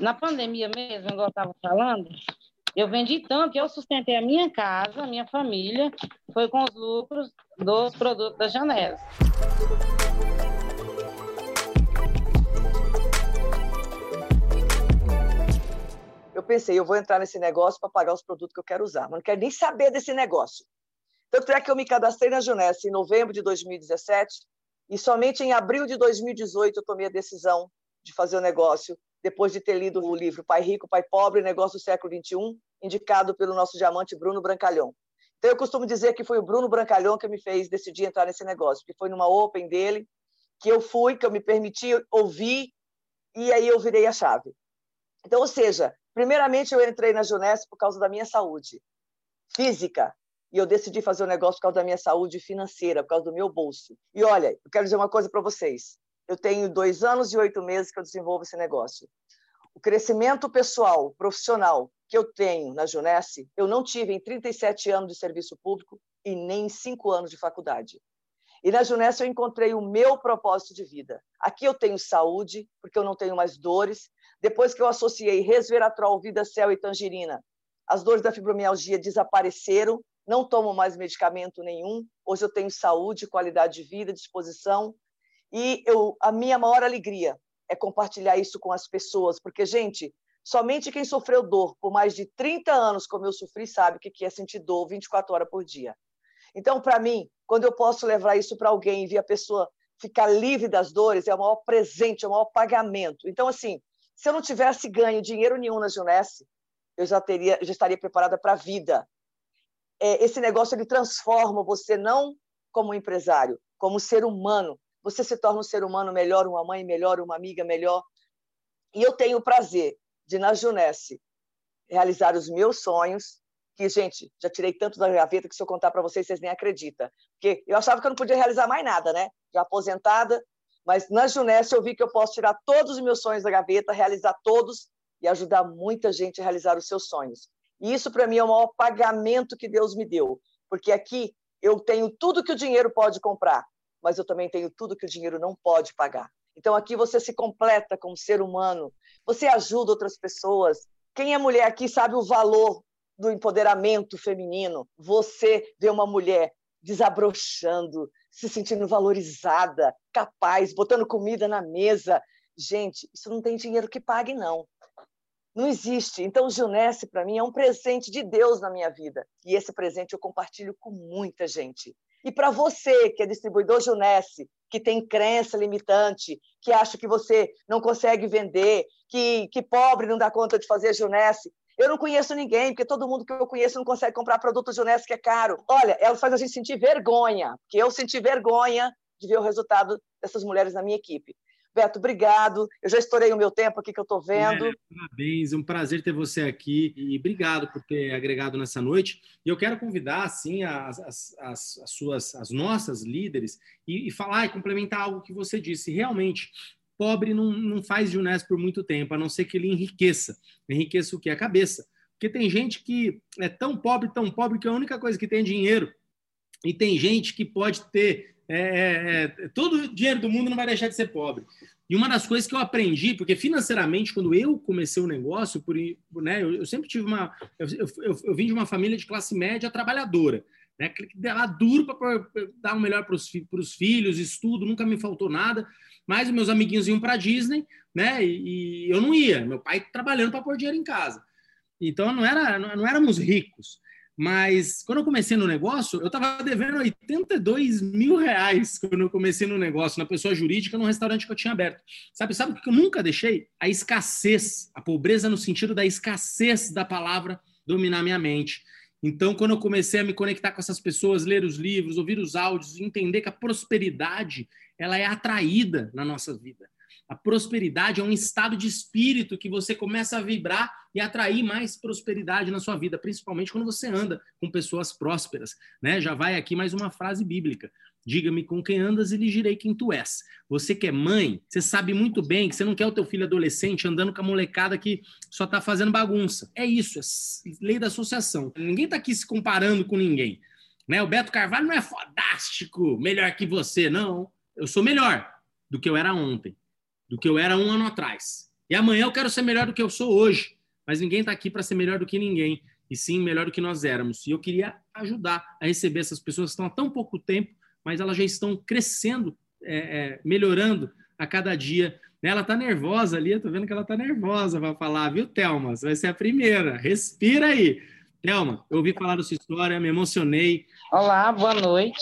Na pandemia mesmo, igual eu estava falando, eu vendi tanto que eu sustentei a minha casa, a minha família, foi com os lucros dos produtos da Janela. Eu pensei, eu vou entrar nesse negócio para pagar os produtos que eu quero usar, mas não quero nem saber desse negócio. Tanto é que eu me cadastrei na Junessa em novembro de 2017 e somente em abril de 2018 eu tomei a decisão de fazer o negócio depois de ter lido o livro Pai Rico, Pai Pobre, Negócio do Século XXI, indicado pelo nosso diamante Bruno Brancalhão. Então, eu costumo dizer que foi o Bruno Brancalhão que me fez decidir entrar nesse negócio, que foi numa Open dele, que eu fui, que eu me permiti ouvir, e aí eu virei a chave. Então, ou seja, primeiramente eu entrei na Juness por causa da minha saúde física, e eu decidi fazer o um negócio por causa da minha saúde financeira, por causa do meu bolso. E olha, eu quero dizer uma coisa para vocês eu tenho dois anos e oito meses que eu desenvolvo esse negócio. O crescimento pessoal, profissional que eu tenho na Junesse, eu não tive em 37 anos de serviço público e nem em cinco anos de faculdade. E na Junesse eu encontrei o meu propósito de vida. Aqui eu tenho saúde, porque eu não tenho mais dores. Depois que eu associei resveratrol, vida céu e tangerina, as dores da fibromialgia desapareceram, não tomo mais medicamento nenhum. Hoje eu tenho saúde, qualidade de vida, disposição e eu, a minha maior alegria é compartilhar isso com as pessoas, porque, gente, somente quem sofreu dor por mais de 30 anos, como eu sofri, sabe o que é sentir dor 24 horas por dia. Então, para mim, quando eu posso levar isso para alguém e ver a pessoa ficar livre das dores, é o maior presente, é o maior pagamento. Então, assim, se eu não tivesse ganho dinheiro nenhum na Junesse, eu já teria, já estaria preparada para a vida. É, esse negócio ele transforma você não como empresário, como ser humano, você se torna um ser humano melhor, uma mãe melhor, uma amiga melhor. E eu tenho o prazer de, na Junesse, realizar os meus sonhos, que, gente, já tirei tanto da gaveta que se eu contar para vocês, vocês nem acreditam. Porque eu achava que eu não podia realizar mais nada, né? Já aposentada, mas na Junesse eu vi que eu posso tirar todos os meus sonhos da gaveta, realizar todos e ajudar muita gente a realizar os seus sonhos. E isso, para mim, é o maior pagamento que Deus me deu, porque aqui eu tenho tudo que o dinheiro pode comprar, mas eu também tenho tudo que o dinheiro não pode pagar. Então aqui você se completa como ser humano, você ajuda outras pessoas. Quem é mulher aqui sabe o valor do empoderamento feminino. Você vê uma mulher desabrochando, se sentindo valorizada, capaz, botando comida na mesa. Gente, isso não tem dinheiro que pague, não. Não existe. Então, o Junesse, para mim, é um presente de Deus na minha vida. E esse presente eu compartilho com muita gente. E para você, que é distribuidor Junesse, que tem crença limitante, que acha que você não consegue vender, que, que pobre não dá conta de fazer Junesse, eu não conheço ninguém, porque todo mundo que eu conheço não consegue comprar produto Junesse que é caro. Olha, ela faz a gente sentir vergonha, porque eu senti vergonha de ver o resultado dessas mulheres na minha equipe. Beto, obrigado. Eu já estourei o meu tempo aqui que eu estou vendo. É, parabéns, é um prazer ter você aqui e obrigado por ter agregado nessa noite. E eu quero convidar, assim, as, as, as, as suas, as nossas líderes e, e, falar e complementar algo que você disse. Realmente, pobre não, não faz de Unesco por muito tempo, a não ser que ele enriqueça. Enriqueça o que? A cabeça. Porque tem gente que é tão pobre, tão pobre, que a única coisa que tem é dinheiro. E tem gente que pode ter é, é, é, todo dinheiro do mundo não vai deixar de ser pobre. E uma das coisas que eu aprendi, porque financeiramente, quando eu comecei o negócio, por, né, eu, eu sempre tive uma. Eu, eu, eu, vim de uma família de classe média trabalhadora, né, que duro para dar o um melhor para os filhos, estudo, nunca me faltou nada. Mas meus amiguinhos iam para Disney, né, e, e, eu não ia. Meu pai trabalhando para pôr dinheiro em casa. Então não, era, não, não éramos ricos. Mas quando eu comecei no negócio, eu estava devendo 82 mil reais quando eu comecei no negócio, na pessoa jurídica, num restaurante que eu tinha aberto. Sabe, sabe o que eu nunca deixei? A escassez, a pobreza no sentido da escassez da palavra dominar minha mente. Então, quando eu comecei a me conectar com essas pessoas, ler os livros, ouvir os áudios, entender que a prosperidade ela é atraída na nossa vida. A prosperidade é um estado de espírito que você começa a vibrar e atrair mais prosperidade na sua vida, principalmente quando você anda com pessoas prósperas. Né? Já vai aqui mais uma frase bíblica. Diga-me com quem andas e lhe direi quem tu és. Você que é mãe, você sabe muito bem que você não quer o teu filho adolescente andando com a molecada que só está fazendo bagunça. É isso, é lei da associação. Ninguém está aqui se comparando com ninguém. Né? O Beto Carvalho não é fodástico, melhor que você, não. Eu sou melhor do que eu era ontem do que eu era um ano atrás. E amanhã eu quero ser melhor do que eu sou hoje. Mas ninguém está aqui para ser melhor do que ninguém, e sim melhor do que nós éramos. E eu queria ajudar a receber essas pessoas que estão há tão pouco tempo, mas elas já estão crescendo, é, é, melhorando a cada dia. Ela está nervosa ali, eu tô vendo que ela está nervosa para falar, viu, Thelma? Você vai ser a primeira. Respira aí. Thelma, eu ouvi falar da sua história, me emocionei. Olá, boa noite.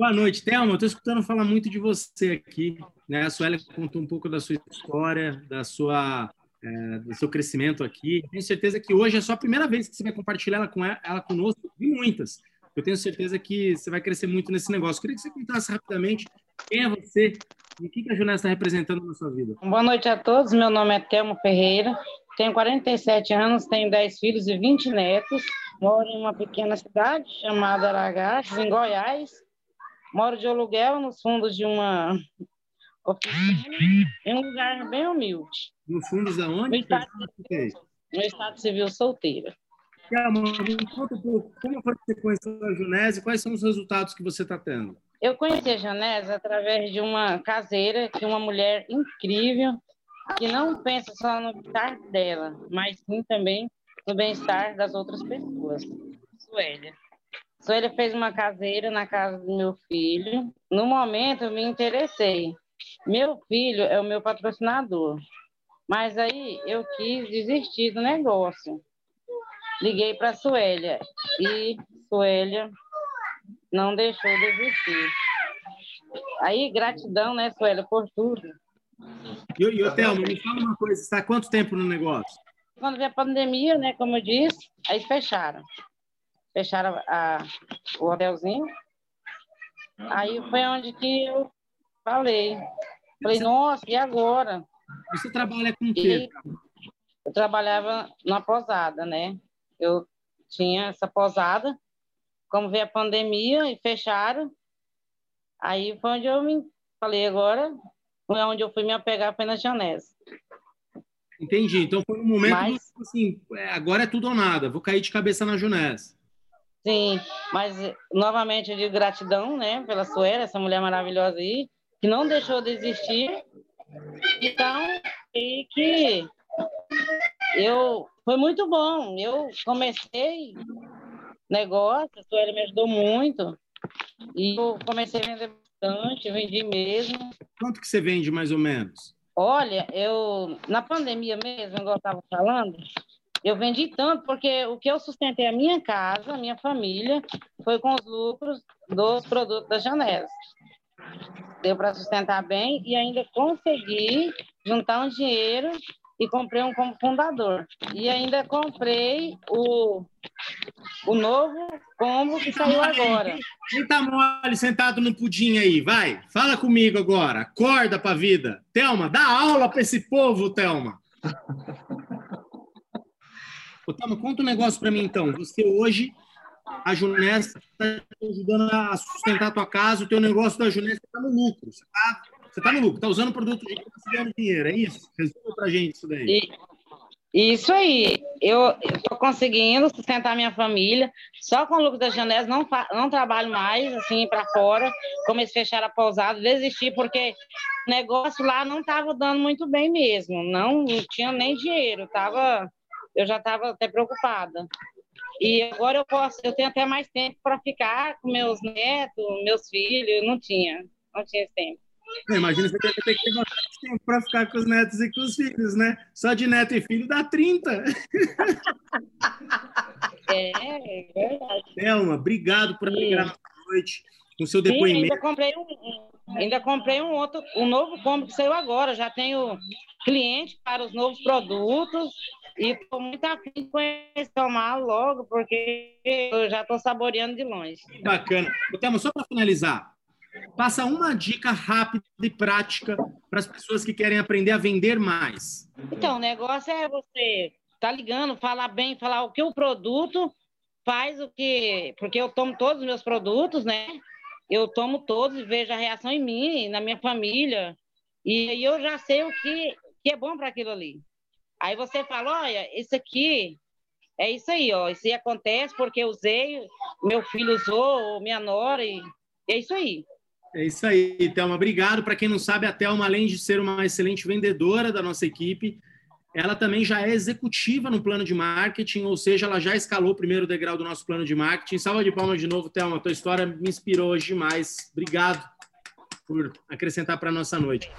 Boa noite, Thelma. Estou escutando falar muito de você aqui. Né? A Sueli contou um pouco da sua história, da sua, é, do seu crescimento aqui. Tenho certeza que hoje é só a primeira vez que você vai compartilhar ela, com ela, ela conosco, e muitas. Eu tenho certeza que você vai crescer muito nesse negócio. Queria que você contasse rapidamente quem é você e o que a Junessa está representando na sua vida. Boa noite a todos. Meu nome é Thelma Ferreira. Tenho 47 anos, tenho 10 filhos e 20 netos. Moro em uma pequena cidade chamada Aragaches, em Goiás. Moro de aluguel nos fundos de uma oficina, em um lugar bem humilde. No fundos aonde? No estado, civil, no estado civil solteira. conta um pouco, como foi que você conheceu a Junese e quais são os resultados que você está tendo? Eu conheci a Janese através de uma caseira, que uma mulher incrível, que não pensa só no bem-estar dela, mas sim também no bem-estar das outras pessoas. Suélia. Suélia fez uma caseira na casa do meu filho. No momento, eu me interessei. Meu filho é o meu patrocinador. Mas aí eu quis desistir do negócio. Liguei para a Suélia e Suélia não deixou desistir. Aí, gratidão, né, Suélia, por tudo. E, e Thelma, me fala uma coisa, está há quanto tempo no negócio? Quando veio a pandemia, né, como eu disse, aí fecharam. Fecharam a, o hotelzinho. Aí foi onde que eu falei. Falei, nossa, e agora? Você trabalha com o quê? Eu trabalhava na posada, né? Eu tinha essa posada como veio a pandemia e fecharam, aí foi onde eu me falei agora, foi onde eu fui me apegar foi na Janese. Entendi. Então foi um momento mas, assim, é, agora é tudo ou nada, vou cair de cabeça na Junés. Sim, mas novamente eu digo gratidão, né, pela Suela, essa mulher maravilhosa aí, que não deixou de existir. Então, e que eu foi muito bom. Eu comecei negócio, a Sueli me ajudou muito. E eu comecei a vender bastante, vendi mesmo. Quanto que você vende, mais ou menos? Olha, eu, na pandemia mesmo, igual eu estava falando, eu vendi tanto porque o que eu sustentei a minha casa, a minha família, foi com os lucros dos produtos da Janela. Deu para sustentar bem e ainda consegui juntar um dinheiro e comprei um como fundador. E ainda comprei o, o novo combo que saiu agora. Quem tá mole sentado no pudim aí? Vai, fala comigo agora. Acorda pra vida. Thelma, dá aula para esse povo, Thelma. Thelma, conta um negócio para mim então. Você hoje, a Junés está ajudando a sustentar a tua casa, o teu negócio da Junés está no lucro. Você está está no lucro, está usando produto de graça ganhando dinheiro, é isso? Resume para gente isso daí. E, isso aí. Eu estou conseguindo sustentar minha família. Só com o lucro da Janés não, não trabalho mais, assim, para fora. Comecei a fechar a pousada, desisti, porque o negócio lá não estava dando muito bem mesmo. Não, não tinha nem dinheiro. Tava, eu já estava até preocupada. E agora eu posso, eu tenho até mais tempo para ficar com meus netos, meus filhos. Não tinha, não tinha tempo. Imagina você ter que ter bastante tempo para ficar com os netos e com os filhos, né? Só de neto e filho dá 30. É, é verdade. Thelma, obrigado por agregar na noite com seu depoimento. Sim, ainda comprei um, ainda comprei um outro, um novo combo que saiu agora. Já tenho cliente para os novos produtos e estou muito afim de conhecer tomar logo, porque eu já estou saboreando de longe. Bacana. Thelma, só para finalizar, Passa uma dica rápida e prática para as pessoas que querem aprender a vender mais. Então, o negócio é você tá ligando, falar bem, falar o que o produto faz, o que. Porque eu tomo todos os meus produtos, né? Eu tomo todos e vejo a reação em mim, na minha família. E aí eu já sei o que, que é bom para aquilo ali. Aí você fala: olha, isso aqui é isso aí, ó. Isso aí acontece porque eu usei, meu filho usou, minha nora, e é isso aí. É isso aí, Thelma. Obrigado. Para quem não sabe, a Thelma, além de ser uma excelente vendedora da nossa equipe, ela também já é executiva no plano de marketing, ou seja, ela já escalou o primeiro degrau do nosso plano de marketing. Salva de palmas de novo, Thelma. Tua história me inspirou hoje demais. Obrigado por acrescentar para a nossa noite.